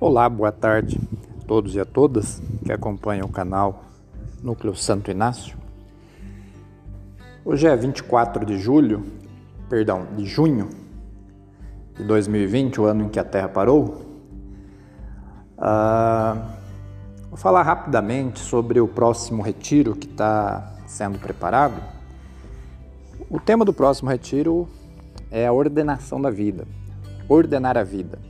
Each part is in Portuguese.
Olá, boa tarde a todos e a todas que acompanham o canal Núcleo Santo Inácio. Hoje é 24 de julho, perdão, de junho de 2020, o ano em que a Terra parou. Ah, vou falar rapidamente sobre o próximo retiro que está sendo preparado. O tema do próximo retiro é a ordenação da vida, ordenar a vida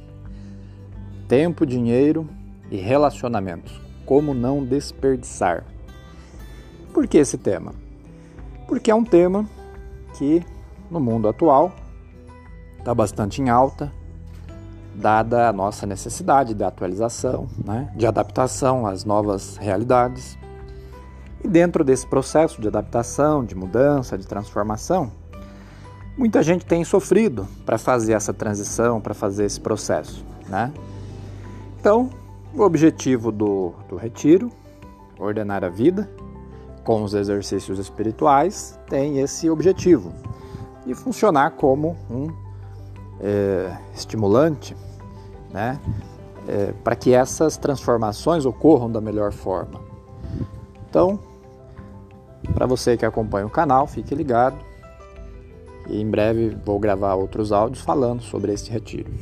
tempo, dinheiro e relacionamentos. Como não desperdiçar? Por que esse tema? Porque é um tema que no mundo atual está bastante em alta, dada a nossa necessidade de atualização, né? de adaptação às novas realidades. E dentro desse processo de adaptação, de mudança, de transformação, muita gente tem sofrido para fazer essa transição, para fazer esse processo. Né? Então, o objetivo do, do retiro, ordenar a vida, com os exercícios espirituais, tem esse objetivo de funcionar como um é, estimulante, né? É, para que essas transformações ocorram da melhor forma. Então, para você que acompanha o canal, fique ligado e em breve vou gravar outros áudios falando sobre este retiro.